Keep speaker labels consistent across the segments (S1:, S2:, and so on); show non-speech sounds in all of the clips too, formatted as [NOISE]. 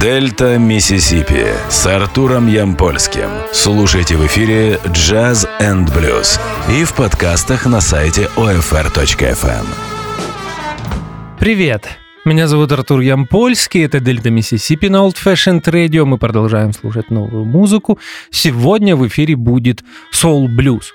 S1: Дельта Миссисипи с Артуром Ямпольским. Слушайте в эфире Jazz and Blues и в подкастах на сайте OFR.FM.
S2: Привет! Меня зовут Артур Ямпольский, это Дельта Миссисипи на Old Fashioned Radio. Мы продолжаем слушать новую музыку. Сегодня в эфире будет Soul Blues.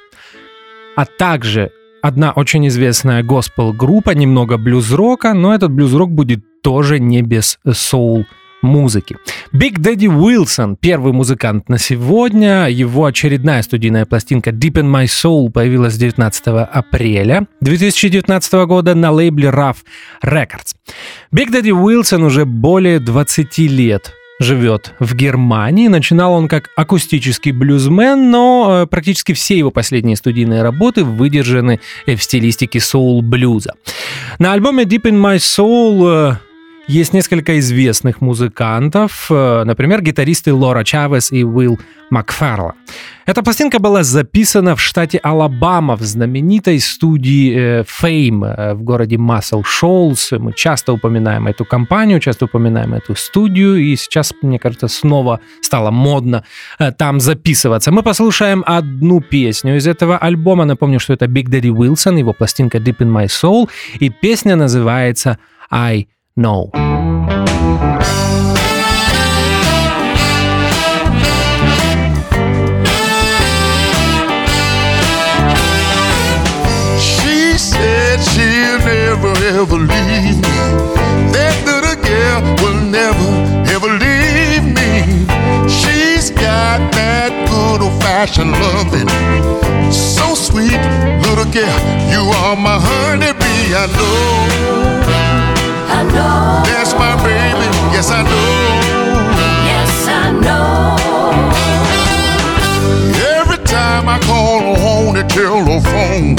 S2: А также одна очень известная госпел-группа, немного блюз-рока, но этот блюз-рок будет тоже не без соул музыки. Big Daddy Wilson, первый музыкант на сегодня. Его очередная студийная пластинка Deep in My Soul появилась 19 апреля 2019 года на лейбле Rough Records. Big Daddy Wilson уже более 20 лет живет в Германии. Начинал он как акустический блюзмен, но э, практически все его последние студийные работы выдержаны в стилистике соул-блюза. На альбоме Deep in My Soul э, есть несколько известных музыкантов, э, например, гитаристы Лора Чавес и Уилл Макфарла. Эта пластинка была записана в штате Алабама в знаменитой студии э, Fame э, в городе Массел Шоулс. Мы часто упоминаем эту компанию, часто упоминаем эту студию, и сейчас, мне кажется, снова стало модно там записываться. Мы послушаем одну песню из этого альбома. Напомню, что это Big Daddy Wilson, его пластинка Deep in My Soul, и песня называется I No.
S3: She said she'll never ever leave me. That little girl will never ever leave me. She's got that good old fashioned loving. So sweet, little girl, you are my honeybee. I know.
S4: Know.
S3: That's my baby. Yes, I know.
S4: Yes, I know.
S3: Every time I call on the telephone,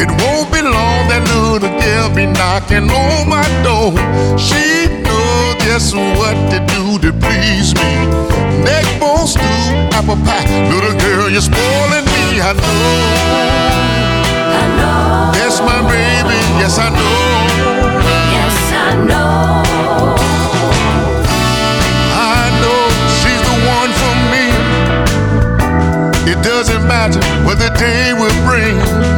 S3: it won't be long that little girl be knocking on my door. She knows just what to do to please me. Neck bone stew, apple pie, little girl, you're spoiling me. I know.
S4: I know.
S3: That's my baby. Yes, I know. Doesn't matter what the day will bring.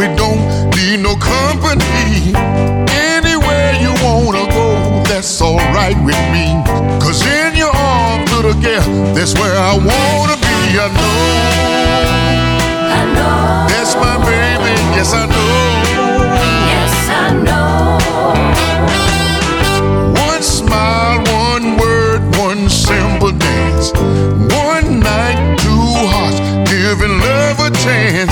S3: We don't need no company. Anywhere you wanna go, that's alright with me. Cause in your arms, little girl, that's where I wanna be. I know
S4: I know.
S3: that's my baby. Yes, I know.
S4: Yes, I know.
S3: One smile, one word, one simple dance. One night, two hearts giving love a chance.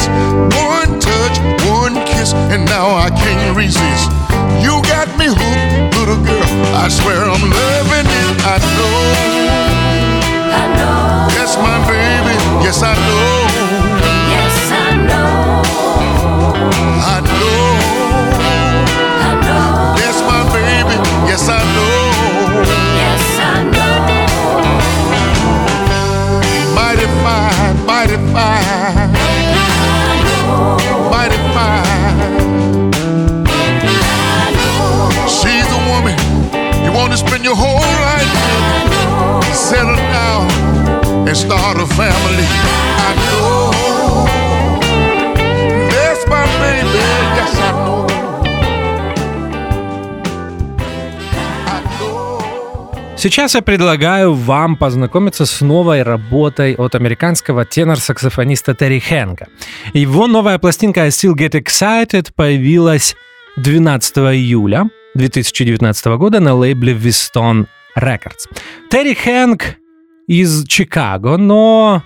S3: Kiss, and now I can't resist. You got me hooked, little girl. I swear I'm loving it. I know
S4: I know.
S3: that's my baby. Yes, I know.
S4: Yes, I know.
S3: I know
S4: I know.
S3: that's my baby. Yes, I know.
S2: Сейчас я предлагаю вам познакомиться с новой работой от американского тенор-саксофониста Терри Хэнка. Его новая пластинка I Still Get Excited появилась 12 июля 2019 года на лейбле Viston Records. Терри Хэнк из Чикаго, но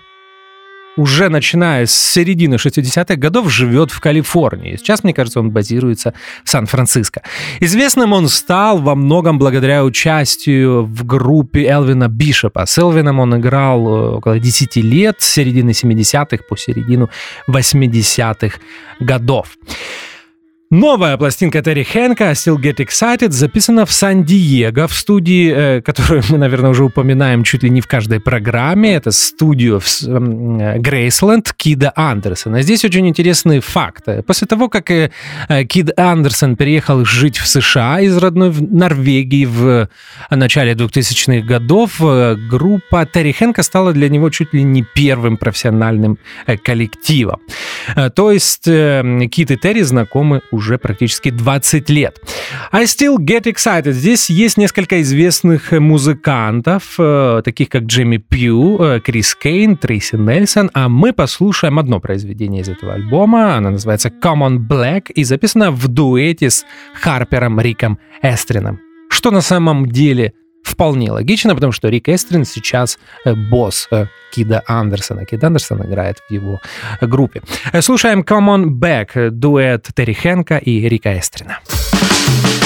S2: уже начиная с середины 60-х годов живет в Калифорнии. Сейчас, мне кажется, он базируется в Сан-Франциско. Известным он стал во многом благодаря участию в группе Элвина Бишопа. С Элвином он играл э, около 10 лет, с середины 70-х по середину 80-х годов. Новая пластинка Терри Хэнка «Still Get Excited» записана в Сан-Диего, в студии, э, которую мы, наверное, уже упоминаем чуть ли не в каждой программе. Это студию в с- м, э, Грейсленд Кида Андерсона. Здесь очень интересный факт. После того, как э, э, Кид Андерсон переехал жить в США из родной Норвегии в начале 2000-х годов, группа Терри Хэнка стала для него чуть ли не первым профессиональным коллективом. То есть Кит и Терри знакомы уже практически 20 лет. I Still Get Excited. Здесь есть несколько известных э, музыкантов, э, таких как Джимми Пью, э, Крис Кейн, Трейси Нельсон, а мы послушаем одно произведение из этого альбома. Оно называется Common Black и записано в дуэте с Харпером Риком Эстрином. Что на самом деле вполне логично, потому что Рик Эстрин сейчас э, босс э, Кида Андерсона. Кид Андерсон играет в его э, группе. Слушаем Come On Back, дуэт Терри Хэнка и Рика Эстрина.
S5: Thank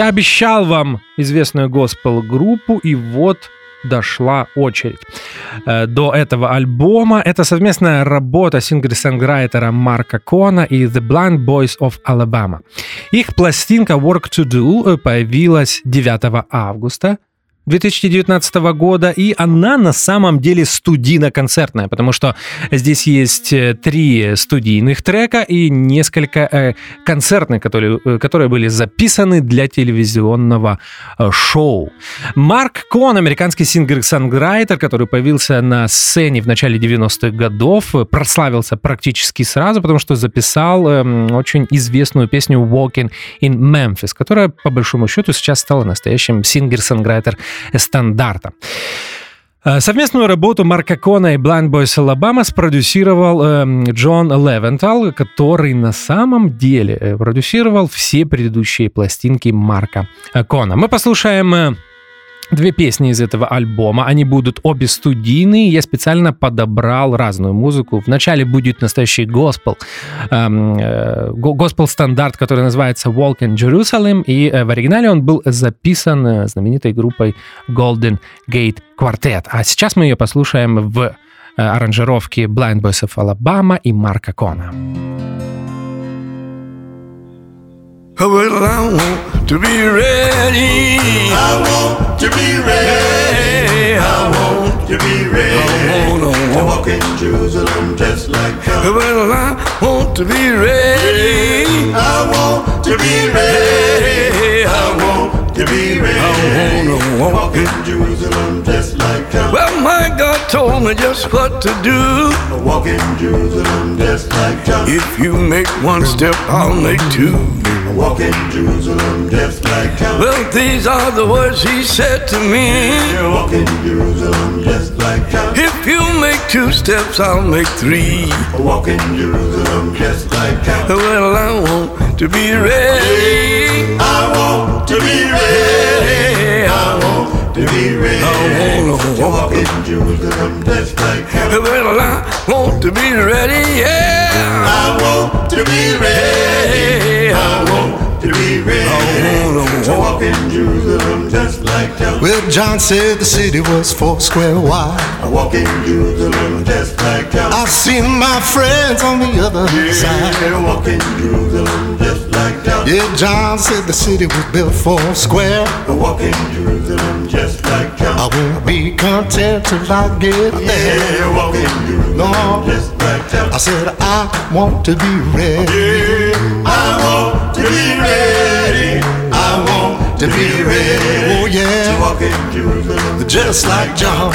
S2: Я обещал вам известную госпел-группу, и вот дошла очередь э, до этого альбома. Это совместная работа сингер-санграйтера Марка Кона и The Blind Boys of Alabama. Их пластинка Work to Do появилась 9 августа 2019 года, и она на самом деле студийно-концертная, потому что здесь есть э, три студийных трека и несколько э, концертных, которые, э, которые были записаны для телевизионного э, шоу. Марк Кон, американский singer-songwriter, который появился на сцене в начале 90-х годов, э, прославился практически сразу, потому что записал э, очень известную песню «Walking in Memphis», которая, по большому счету, сейчас стала настоящим singer-songwriter стандарта. Э, Совместную работу Марка Кона и Blind Boys Alabama спродюсировал эм, Джон Левентал, который на самом деле э, продюсировал все предыдущие пластинки Марка э, Кона. Мы послушаем э, Две песни из этого альбома, они будут обе студийные, я специально подобрал разную музыку. Вначале будет настоящий госпел, эм, э, го- госпел-стандарт, который называется Walk in Jerusalem, и э, в оригинале он был записан э, знаменитой группой Golden Gate Quartet. А сейчас мы ее послушаем в аранжировке Blind Boys of Alabama и Марка Кона.
S6: Well, I want to be ready.
S7: I want to be ready. I want to be ready. I want To walk in Jerusalem just like John.
S6: Well, I want to be ready.
S7: I want to be ready. I want to be ready.
S6: wanna
S7: To walk in Jerusalem just like John.
S6: Well, my God told me just what to do.
S7: Walk in Jerusalem just like John.
S6: If you make one step, I'll make two.
S7: Walk in Jerusalem just like John.
S6: Well, these are the words he said to me.
S7: Walk in Jerusalem just like John.
S6: If you make two steps, I'll make three.
S7: Walk in Jerusalem just like John.
S6: Well, I want to be ready.
S7: I want to be ready. I want to be ready.
S6: I
S7: wanna walk in Jerusalem just like John.
S6: Well, I want to be ready, yeah.
S7: I want to be ready. I want to be ready. I want To walk in Jerusalem just like John.
S8: Well, John said the city was four square wide.
S7: I walk in Jerusalem just like John.
S8: I've seen my friends on the other side.
S7: Yeah, walk in Jerusalem.
S8: Yeah, John said the city was built four square.
S7: I walk in Jerusalem just like John.
S8: I won't be content till I get there.
S7: Yeah, walk in Jerusalem
S8: Lord.
S7: just like John.
S8: I said I want to be ready.
S7: Yeah, I want to be ready. I want to be ready.
S8: Oh
S7: To
S8: yeah,
S7: walk in Jerusalem
S8: just like John.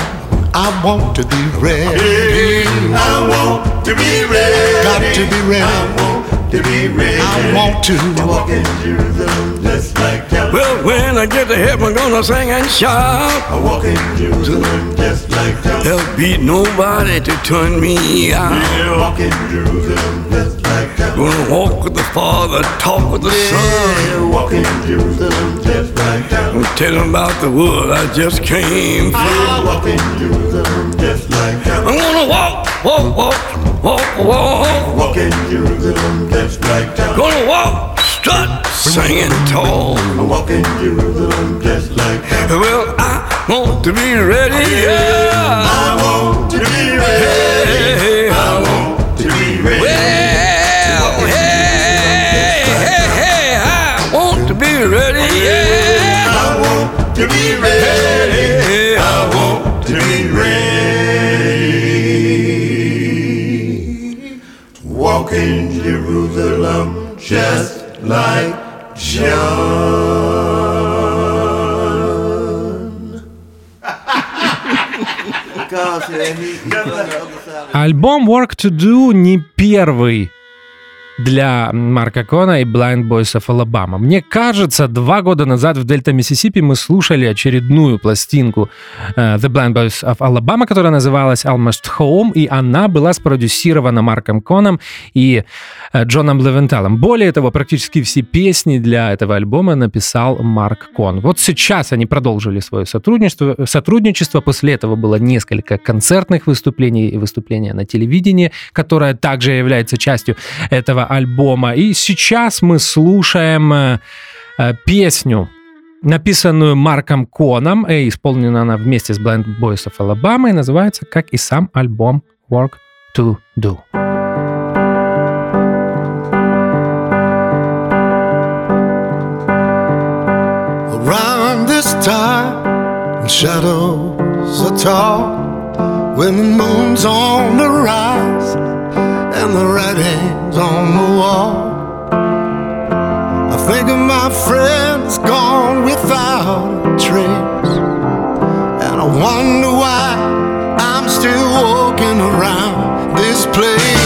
S8: I want to be ready.
S7: Yeah, I want to be ready.
S8: Got to be ready.
S7: I want to be ready.
S8: I want to.
S7: to walk in Jerusalem just like John.
S6: Well, when I get to heaven, I'm gonna sing and shout.
S7: I walk in Jerusalem just like John.
S6: There'll be nobody to turn me out.
S7: Yeah, walk in Jerusalem just like John.
S6: Gonna walk with the Father, talk with the Son.
S7: Yeah, walk in Jerusalem just like John.
S6: Tell them about the world I just came from.
S7: I walk in Jerusalem just like John.
S6: I'm gonna walk, walk, walk, walk, walk.
S7: Walk in Jerusalem just like John.
S6: Gonna walk, strut, singing tall.
S7: I walk in Jerusalem just like John.
S6: Well, I want to be ready, yeah.
S7: I want to be ready. Jerusalem just like John.
S2: Альбом Work to Do не первый для Марка Кона и Blind Boys of Alabama. Мне кажется, два года назад в Дельта Миссисипи мы слушали очередную пластинку э, The Blind Boys of Alabama, которая называлась Almost Home, и она была спродюсирована Марком Коном и э, Джоном Левенталом. Более того, практически все песни для этого альбома написал Марк Кон. Вот сейчас они продолжили свое сотрудничество, сотрудничество. После этого было несколько концертных выступлений и выступления на телевидении, которое также является частью этого альбома. И сейчас мы слушаем э, Э, Песню, написанную Марком Коном, и исполнена она вместе с Blind Boys of Alabama, и называется, как и сам альбом Work to Do.
S8: Around this time, when shadows are tall, when the moon's on the rise and the writing's on the wall. I think of my friends gone without a trace, and I wonder why I'm still walking around this place.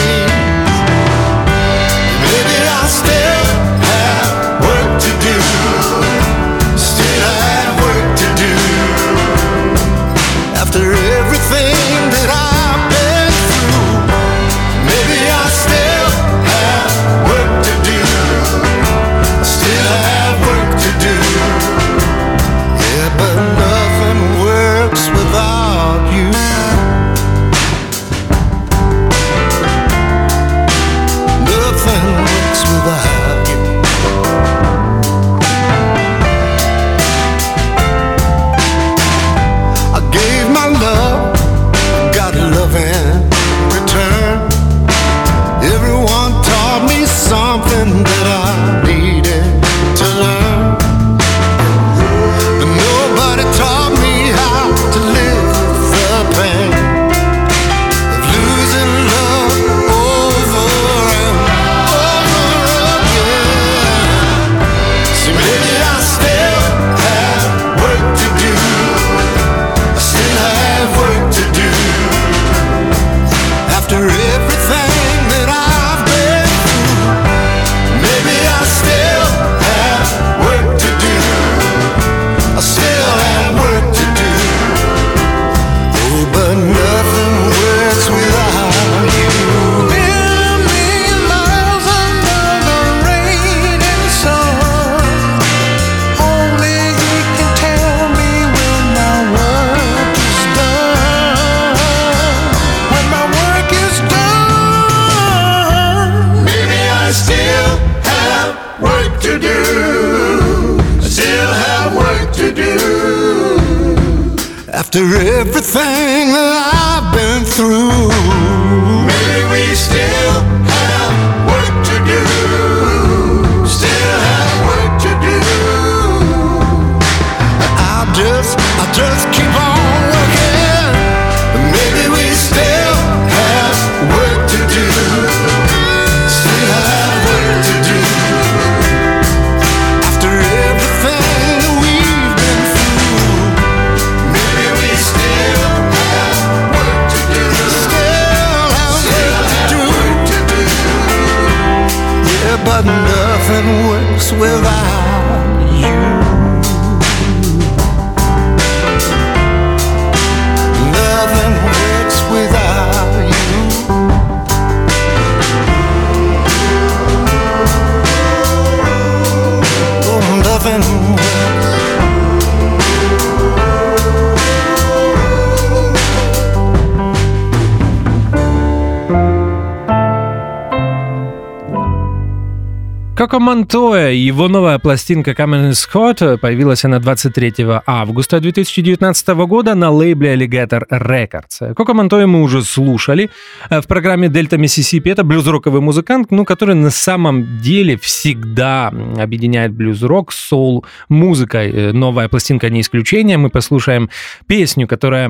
S2: Монтоя, его новая пластинка Камен Scott появилась она 23 августа 2019 года на лейбле Alligator Records. Коко Монтоя мы уже слушали э, в программе Дельта Миссисипи. Это блюз-роковый музыкант, ну, который на самом деле всегда объединяет блюз-рок с соул-музыкой. Э, Новая пластинка не исключение. Мы послушаем песню, которая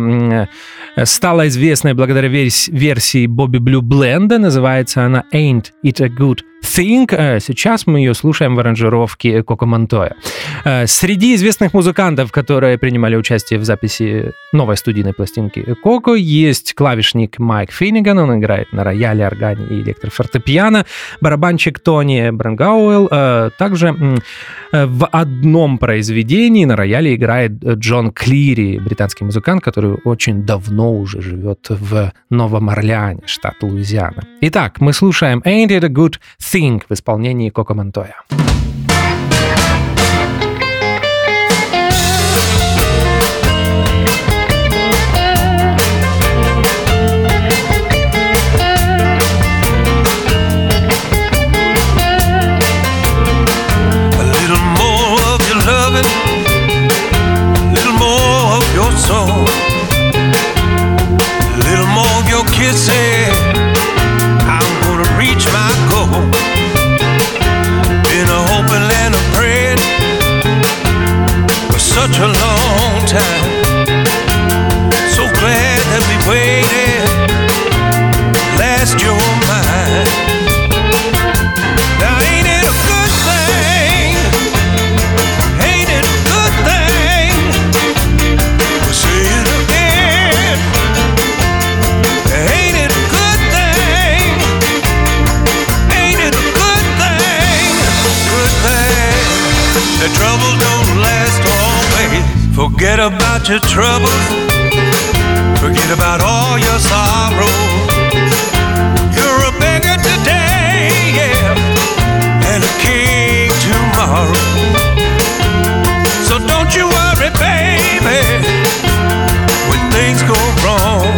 S2: э, стала известной благодаря верс- версии Бобби Блю Бленда. Называется она Ain't It a Good Think. Э, Сейчас мы ее слушаем в аранжировке Коко Монтоя. Э, Среди известных музыкантов, которые принимали участие в записи новой студийной пластинки Коко, есть клавишник Майк Финниган, он играет на рояле, органе и электрофортепиано, барабанщик Тони Брангауэлл, э, также в одном произведении на рояле играет Джон Клири, британский музыкант, который очень давно уже живет в Новом Орлеане, штат Луизиана. Итак, мы слушаем Ain't It a Good Thing в исполнении Коко Монтоя.
S9: The trouble don't last always.
S10: Forget about your troubles. Forget about all your sorrow. You're a beggar today, yeah, and a king tomorrow. So don't you worry, baby, when things go wrong.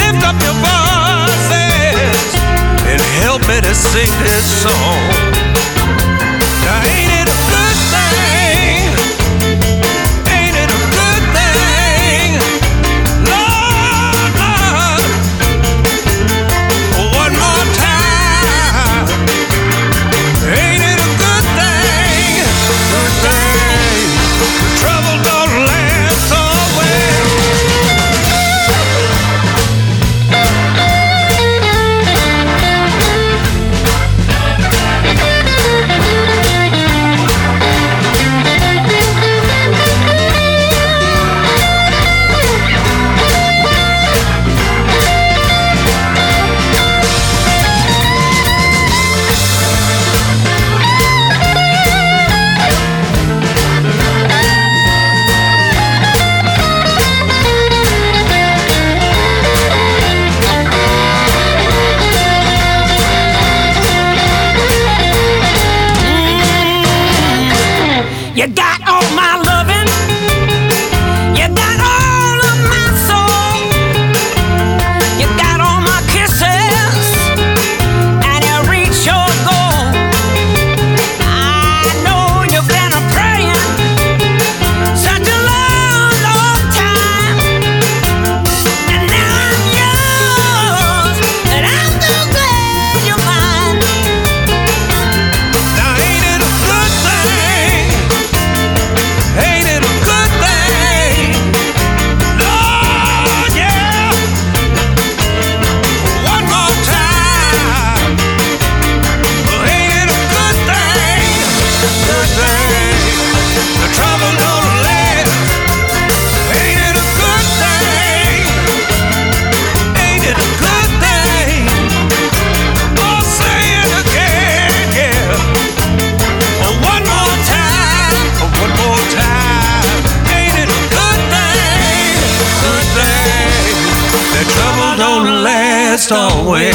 S10: Lift up your voices and help me to sing this song. Last always.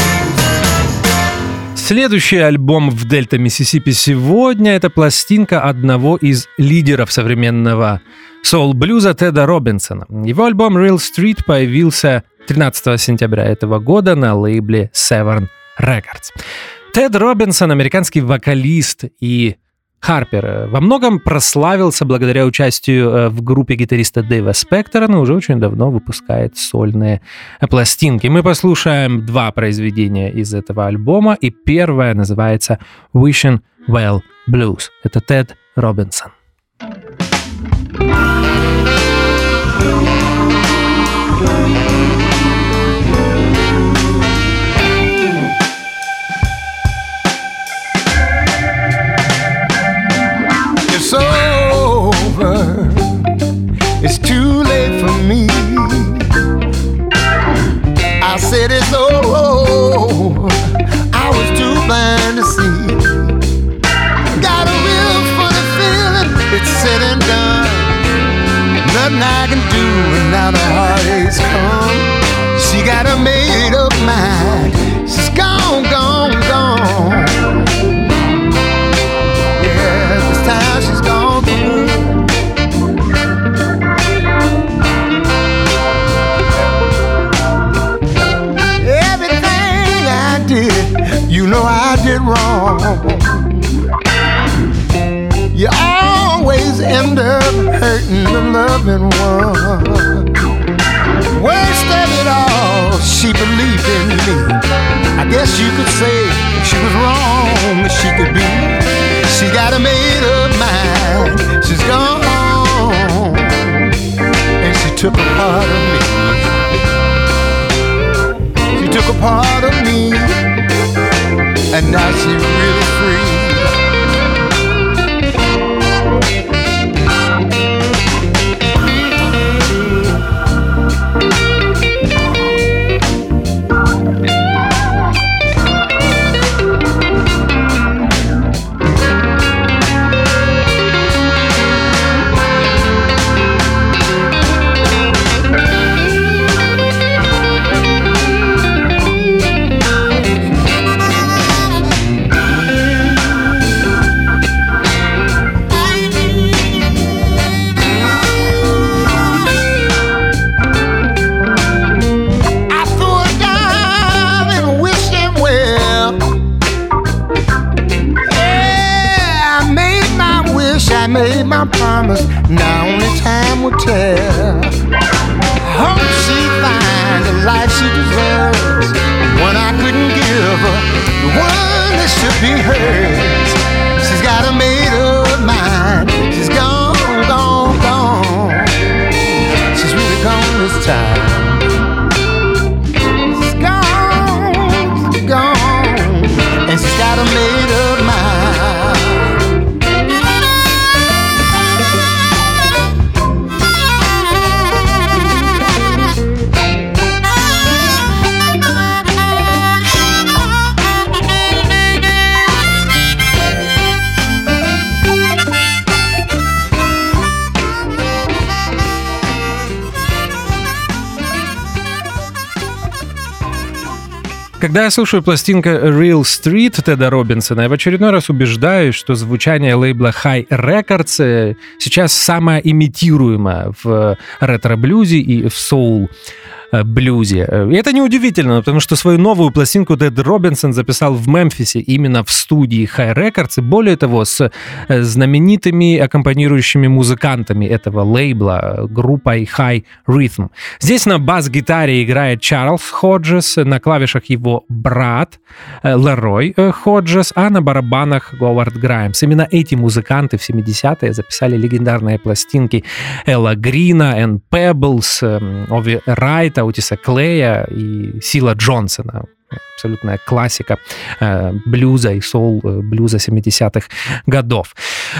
S2: Следующий альбом в Дельта Миссисипи сегодня это пластинка одного из лидеров современного соул-блюза Теда Робинсона. Его альбом Real Street появился 13 сентября этого года на лейбле Severn Records. Тед Робинсон, американский вокалист и Харпер, э, во многом прославился благодаря участию э, в группе гитариста Дэйва Спектора, но уже очень давно выпускает сольные э, пластинки. Мы послушаем два произведения из этого альбома, и первое называется Wishing Well Blues. Это Тед Робинсон.
S8: It's It's too late for me. I said it's over. I was too blind to see. Got a real funny feeling. It's said and done. Nothing I can do, and now the heartaches come. You always end up hurting the loving one. Worst of it all, she believed in me. I guess you could say she was wrong she could be. She got a made up mind. She's gone. And she took a part of me. She took a part of me. And now she's really free.
S2: Когда я слушаю пластинка Real Street Теда Робинсона, я в очередной раз убеждаюсь, что звучание лейбла High Records э, сейчас самое имитируемое в ретро-блюзе и в соул. э, блюзе. И это неудивительно, потому что свою новую пластинку Тед Робинсон записал в Мемфисе именно в студии High Records, и более того, с э, знаменитыми аккомпанирующими музыкантами этого лейбла, э, группой High Rhythm. Здесь на бас-гитаре играет Чарльз Ходжес, на клавишах его брат э, Лерой э, Ходжес, а на барабанах Говард Граймс. Именно эти музыканты в 70-е записали легендарные пластинки Элла Грина, Энн Пеблс, эм, Ови Райта, Утиса Клея и Сила Джонсона абсолютная классика э, блюза и соул э, блюза 70-х годов.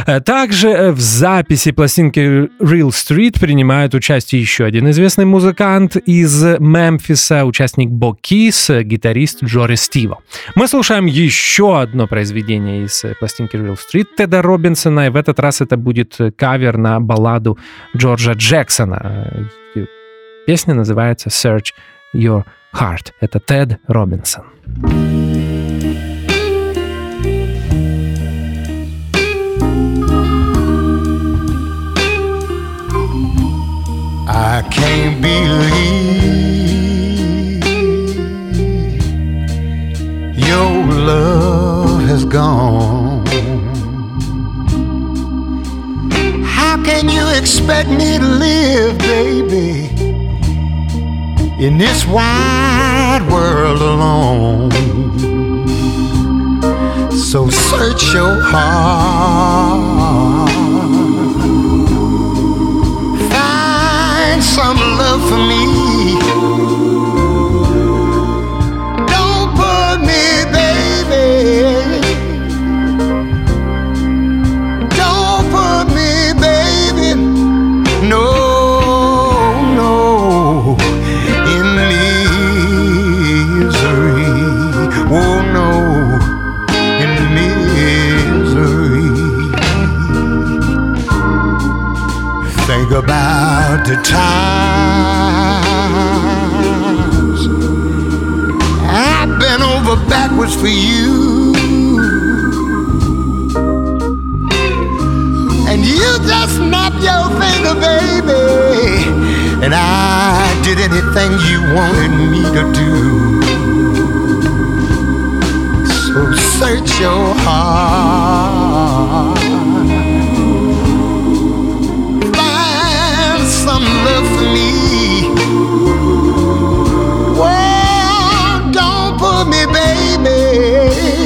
S2: Э, Также э, в записи пластинки Real Street принимает участие еще один известный музыкант из Мемфиса, участник Бокис, э, гитарист Джори Стива. Мы слушаем еще одно произведение из пластинки Real Street Теда Робинсона, и в этот раз это будет кавер на балладу Джорджа Джексона. Э, Песня называется Search Your Heart. Это Тед Робинсон.
S8: I can't believe your love has gone. How can you expect me to live, baby, In this wide world alone? So search your heart. Find some love for me. The times I've been over backwards for you. And you just snapped your finger, baby. And I did anything you wanted me to do. So search your heart. Love for me. Whoa, don't put me, baby.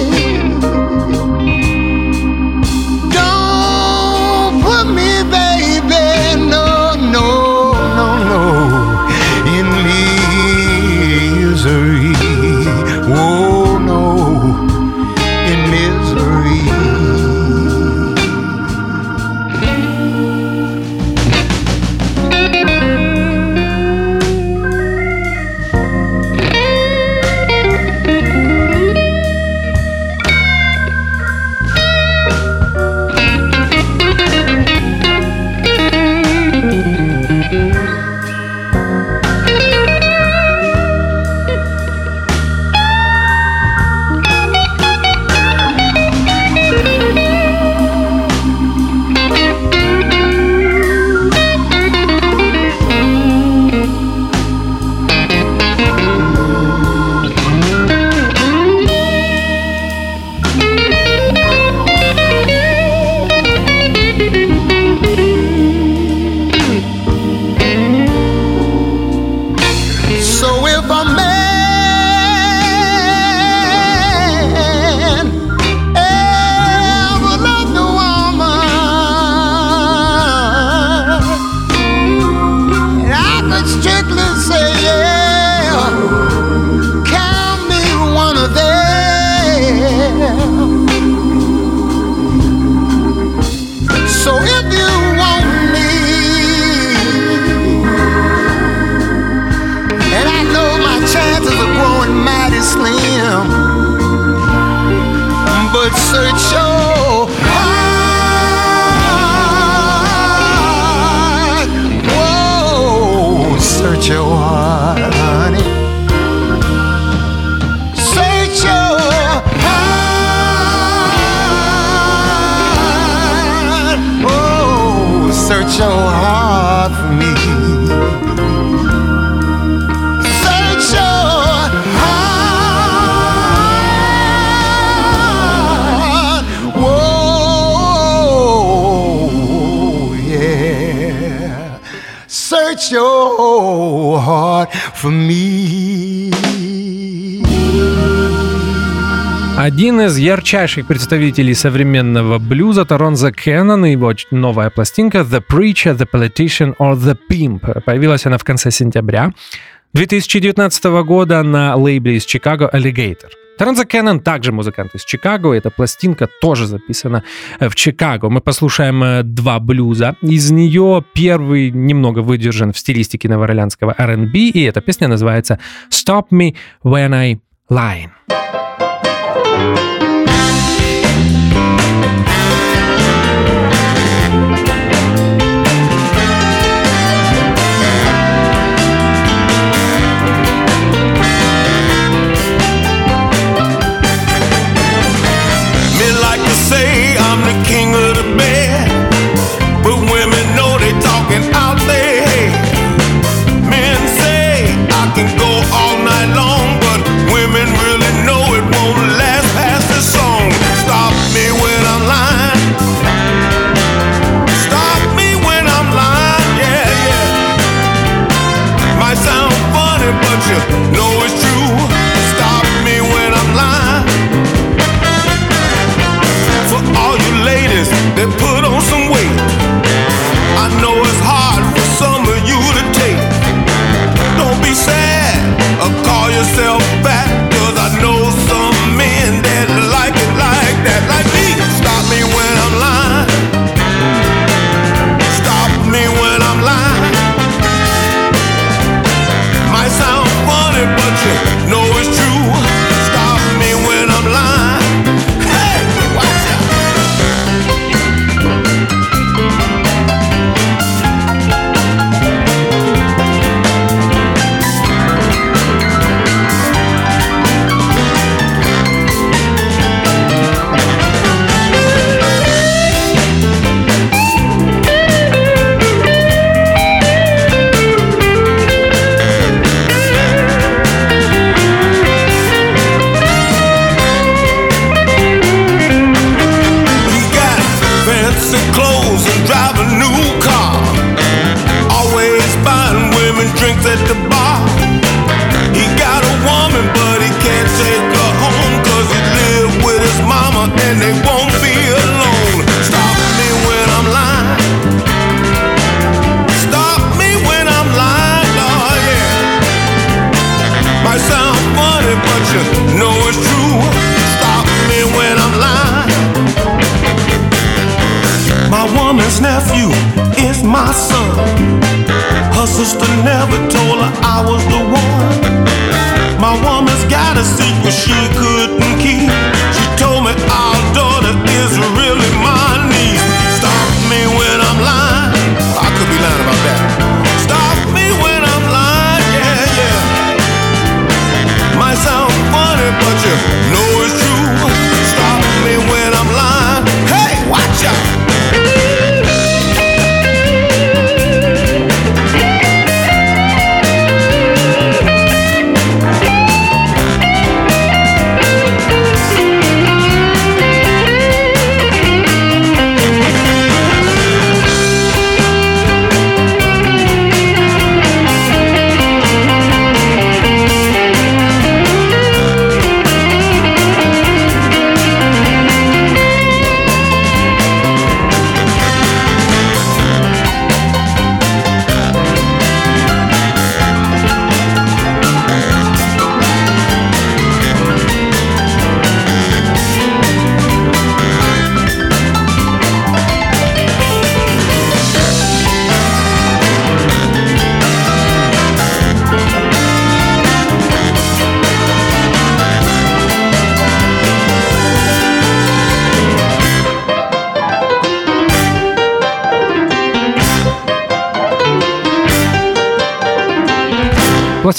S8: for me.
S2: Один из ярчайших представителей современного блюза Торонза Кеннон и его новая пластинка «The Preacher, The Politician or The Pimp». Появилась она в конце сентября 2019 года на лейбле из Чикаго «Alligator». Теренза также музыкант из Чикаго. Эта пластинка тоже записана э, в Чикаго. Мы послушаем э, два блюза. Из нее первый немного выдержан в стилистике новоорлеанского R&B, и эта песня называется «Stop Me When I
S11: Line».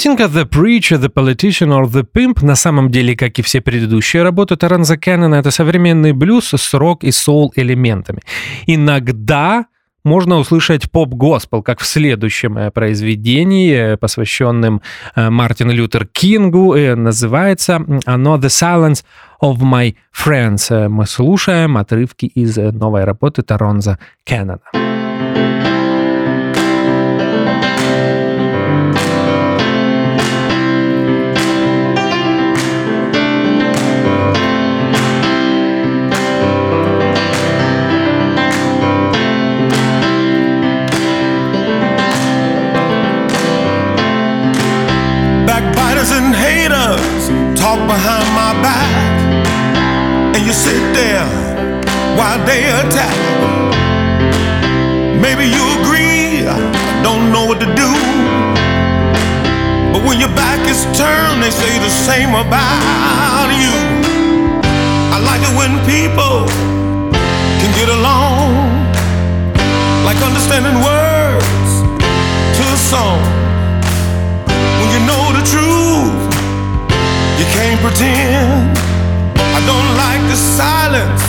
S2: Пластинка The Preacher, The Politician or The Pimp на самом деле, как и все предыдущие работы Таранза Кеннона, это современный блюз с рок и соул элементами. Иногда можно услышать поп-госпел, как в следующем э, произведении, э, посвященном э, Мартину Лютер Кингу. Называется оно «The Silence of My Friends». Мы слушаем отрывки из новой работы Таронза Кеннона.
S11: Talk behind my back, and you sit there while they attack. Maybe you agree, I don't know what to do. But when your back is turned, they say the same about you. I like it when people can get along, like understanding words to a song when you know the truth, you can't pretend. I don't like the silence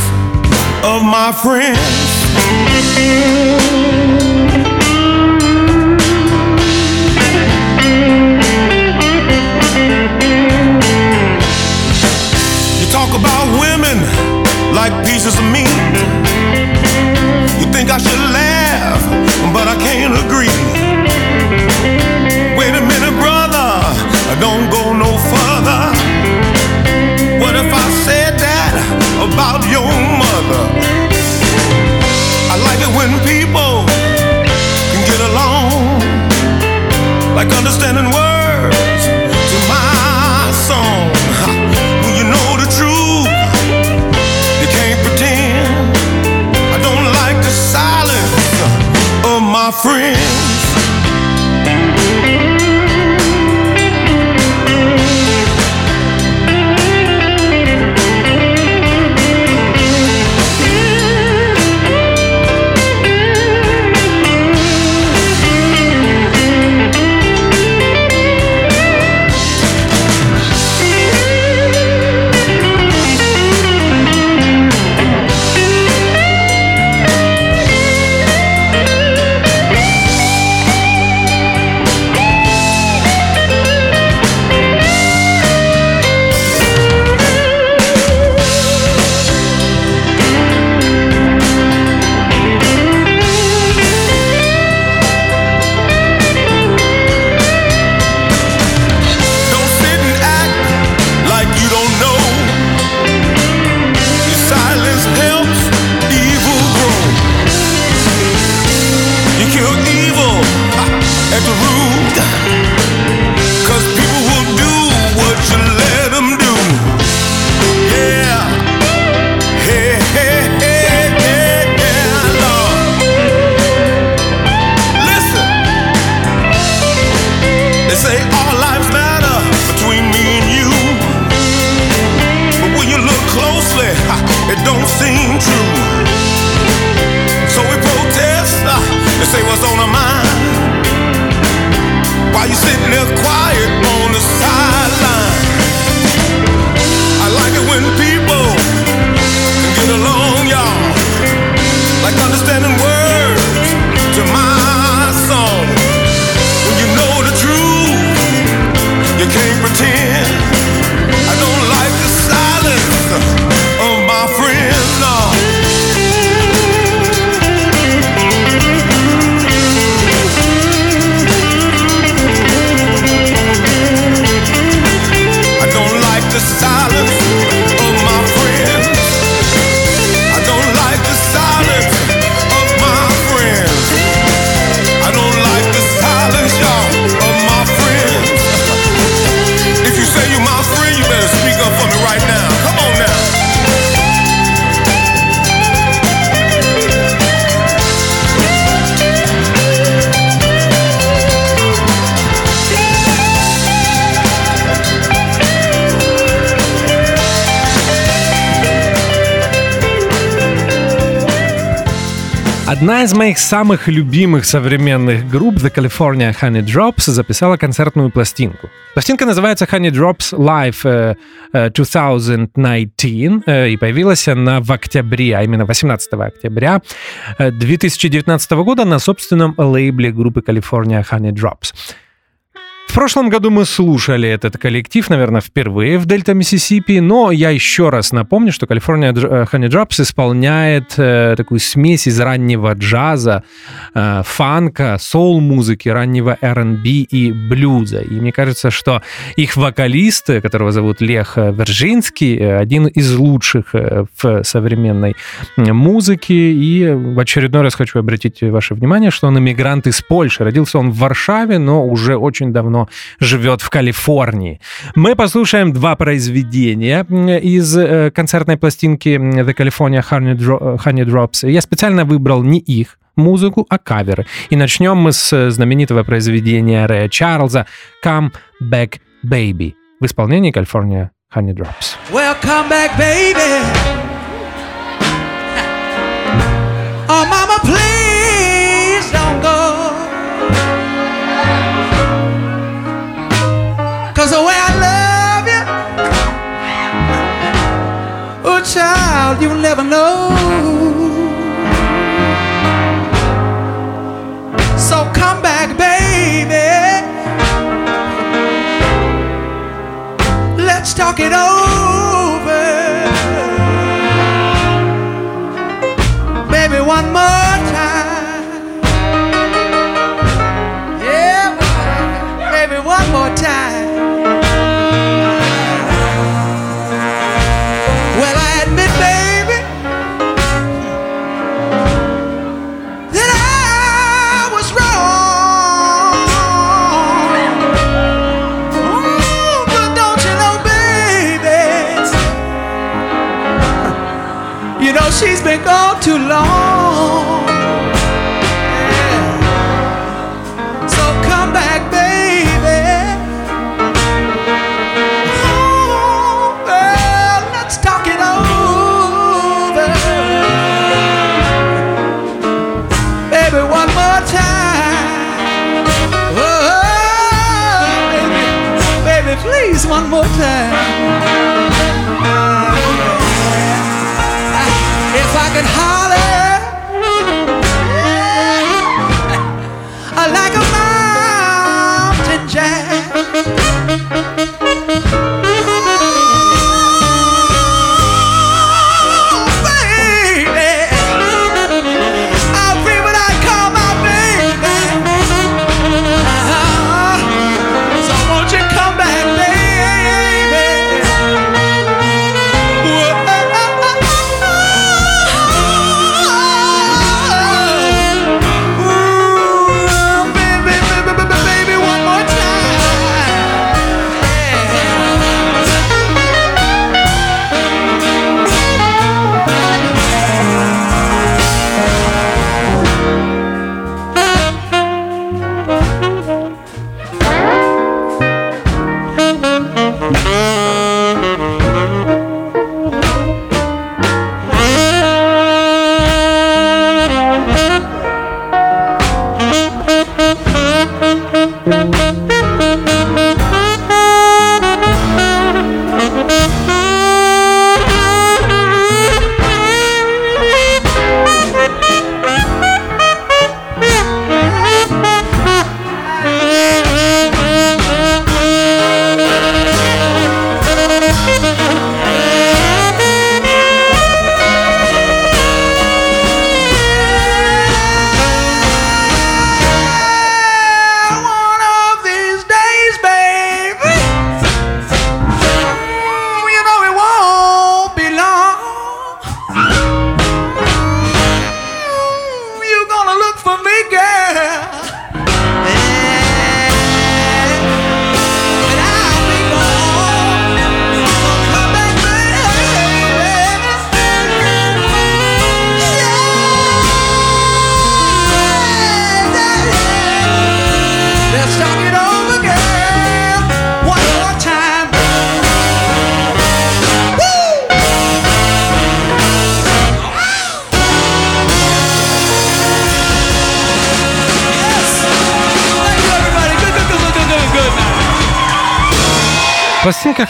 S11: of my friends. You talk about women like pieces of meat. You think I should laugh, but I can't agree. Wait a minute, brother, I don't go no further. If I said that about your mother? I like it when people can get along, like understanding words to my song. When you know the truth, you can't pretend. I don't like the silence of my friends.
S2: Одна из моих самых любимых современных групп, The California Honey Drops, записала концертную пластинку. Пластинка называется Honey Drops Live э, э, 2019 э, и появилась она в октябре, а именно 18 октября э, 2019 года на собственном лейбле группы California Honey Drops. Прошлом году мы слушали этот коллектив, наверное, впервые в Дельта Миссисипи, но я еще раз напомню, что Dr- э, Honey Drops исполняет э, такую смесь из раннего джаза, э, фанка, соул-музыки, раннего R&B и блюза. И мне кажется, что их вокалист, которого зовут Лех Вержинский, э, один из лучших э, в современной музыке. И в очередной раз хочу обратить ваше внимание, что он иммигрант из Польши. Родился он в Варшаве, но уже очень давно живет в Калифорнии. Мы послушаем два произведения из э, концертной пластинки The California Honey Drops. Я специально выбрал не их музыку, а каверы. И начнем мы с э, знаменитого произведения Рэя Чарльза «Come Back Baby» в исполнении California Honey Drops.
S5: Well, come back, baby. [LAUGHS] Oh, mama, please never know. So come back, baby. Let's talk it over. take all too long.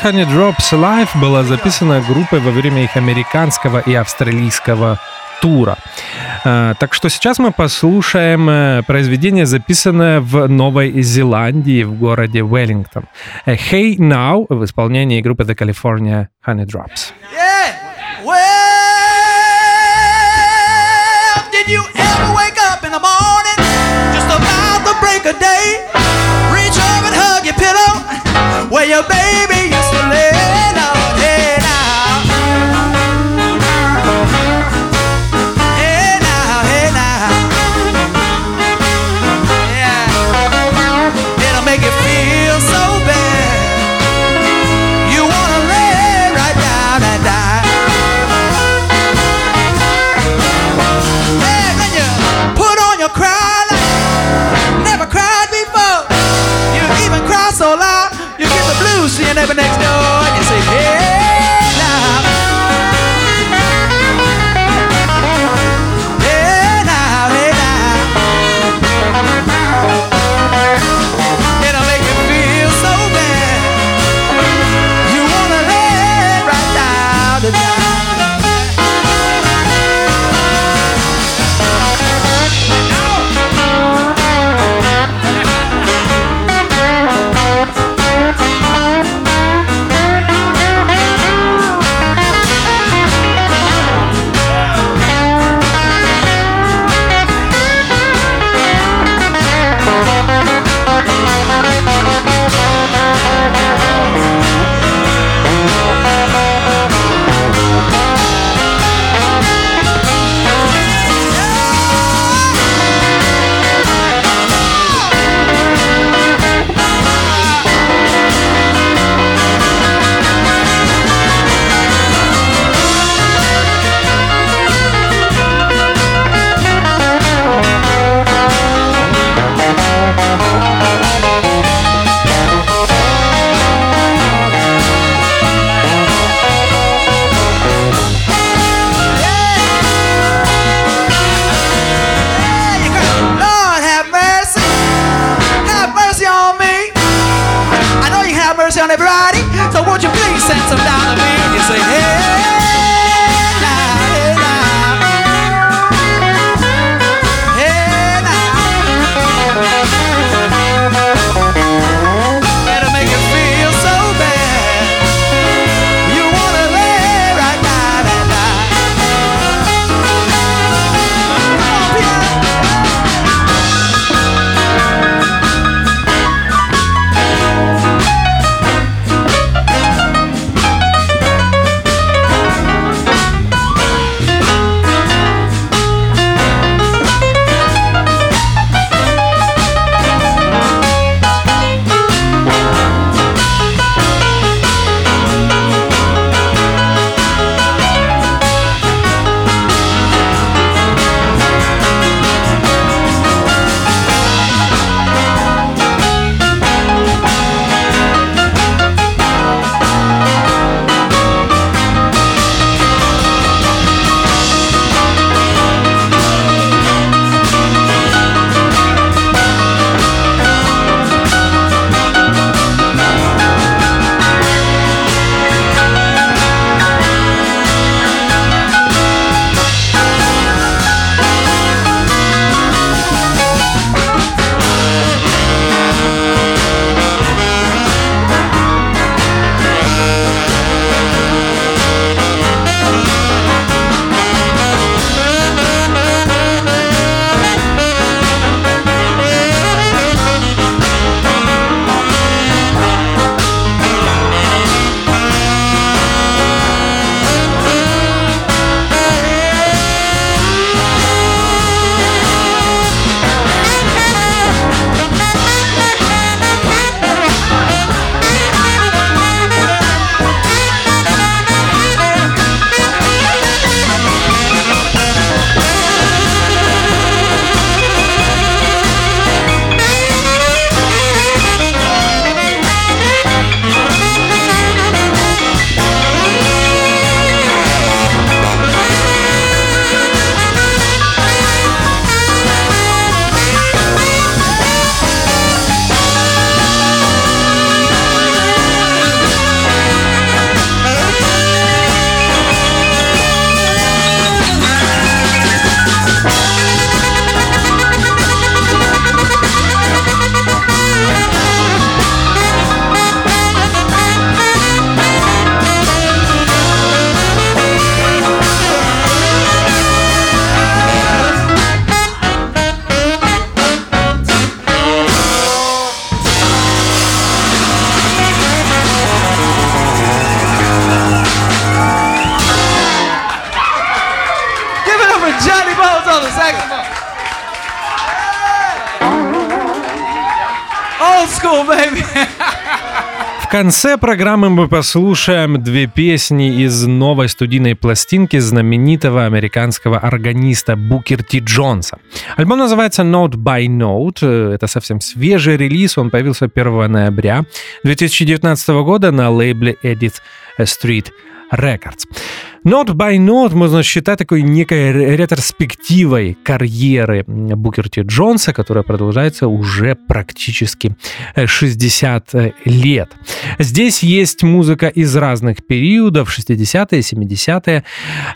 S2: Honey Drops Live была записана группой во время их американского и австралийского тура. А, так что сейчас мы послушаем э, произведение, записанное в Новой Зеландии, в городе Веллингтон. Э, hey Now в исполнении группы The California Honey Drops.
S5: Yeah! Well, did you
S2: В конце программы мы послушаем две песни из новой студийной пластинки знаменитого американского органиста Букер Ти Джонса. Альбом называется Note by Note. Это совсем свежий релиз, он появился 1 ноября 2019 года на лейбле Edith Street Records. Note by Note можно считать такой некой ре- ретроспективой карьеры Букер Ти Джонса, которая продолжается уже практически э, 60 лет. Здесь есть музыка из разных периодов, 60-е, 70-е.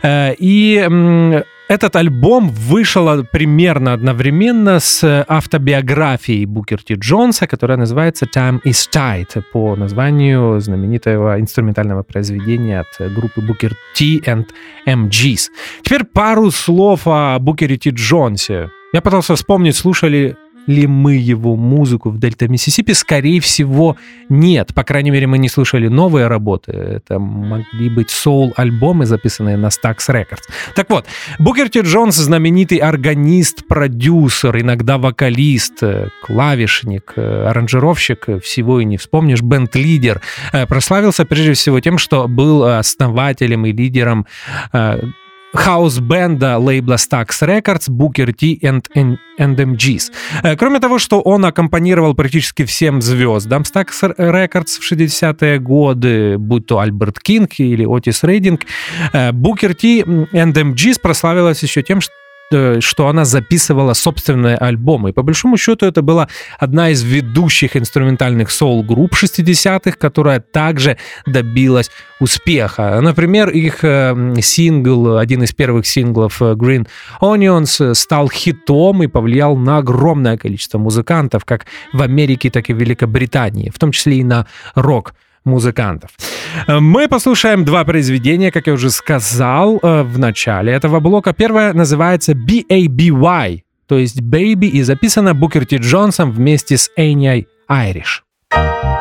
S2: э, И этот альбом вышел примерно одновременно с автобиографией Букер Ти Джонса, которая называется «Time is Tight» по названию знаменитого инструментального произведения от группы Букер Ти and MGs. Теперь пару слов о Букере Ти Джонсе. Я пытался вспомнить, слушали ли мы его музыку в Дельта Миссисипи? Скорее всего, нет. По крайней мере, мы не слушали новые работы. Это могли быть соул-альбомы, записанные на Stax Records. Так вот, Букер Ти Джонс знаменитый органист, продюсер, иногда вокалист, э, клавишник, э, аранжировщик, э, всего и не вспомнишь, бенд-лидер. Прославился прежде всего тем, что был основателем и лидером house band а лейбла Stax Records Booker T and, and, and MGs. Э, Кроме того, что он аккомпанировал практически всем звездам Stax Records в 60-е годы, будь то Альберт Кинг или Отис Рейдинг, э, Booker T and MGs прославилась еще тем, что что она записывала собственные альбомы. И по большому счету это была одна из ведущих инструментальных соул-групп 60-х, которая также добилась успеха. Например, их э, сингл, один из первых синглов э, Green Onions э, стал хитом и повлиял на огромное количество музыкантов, как в Америке, так и в Великобритании, в том числе и на рок музыкантов. Э, Мы послушаем два произведения, как я уже сказал э, в начале этого блока. Первое называется B.A.B.Y., то есть Baby, и записано Букер Ти Джонсом вместе с Эйнией Айриш.
S12: Baby,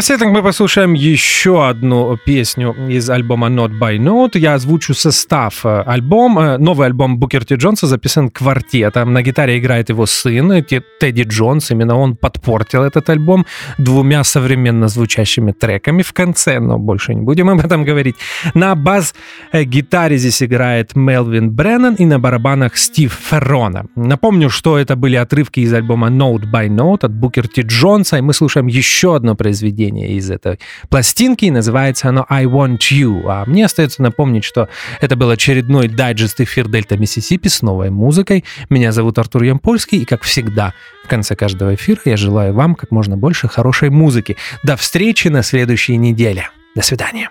S2: напоследок мы послушаем еще одну песню из альбома Not by Note. Я озвучу состав э, альбом. Новый альбом Букер Ти Джонса записан квартетом. На гитаре играет его сын Те- Тедди Джонс. Именно он подпортил этот альбом двумя современно звучащими треками в конце, но больше не будем об этом говорить. На бас-гитаре здесь играет Мелвин Бреннан и на барабанах Стив Феррона. Напомню, что это были отрывки из альбома Note by Note от Букер Ти Джонса, и мы слушаем еще одно произведение из этой пластинки, и называется оно I Want You. А мне остается напомнить, что это был очередной дайджест эфир Дельта Миссисипи с новой музыкой. Меня зовут Артур Ямпольский, и как всегда, в конце каждого эфира я желаю вам как можно больше хорошей музыки. До встречи на следующей неделе. До свидания.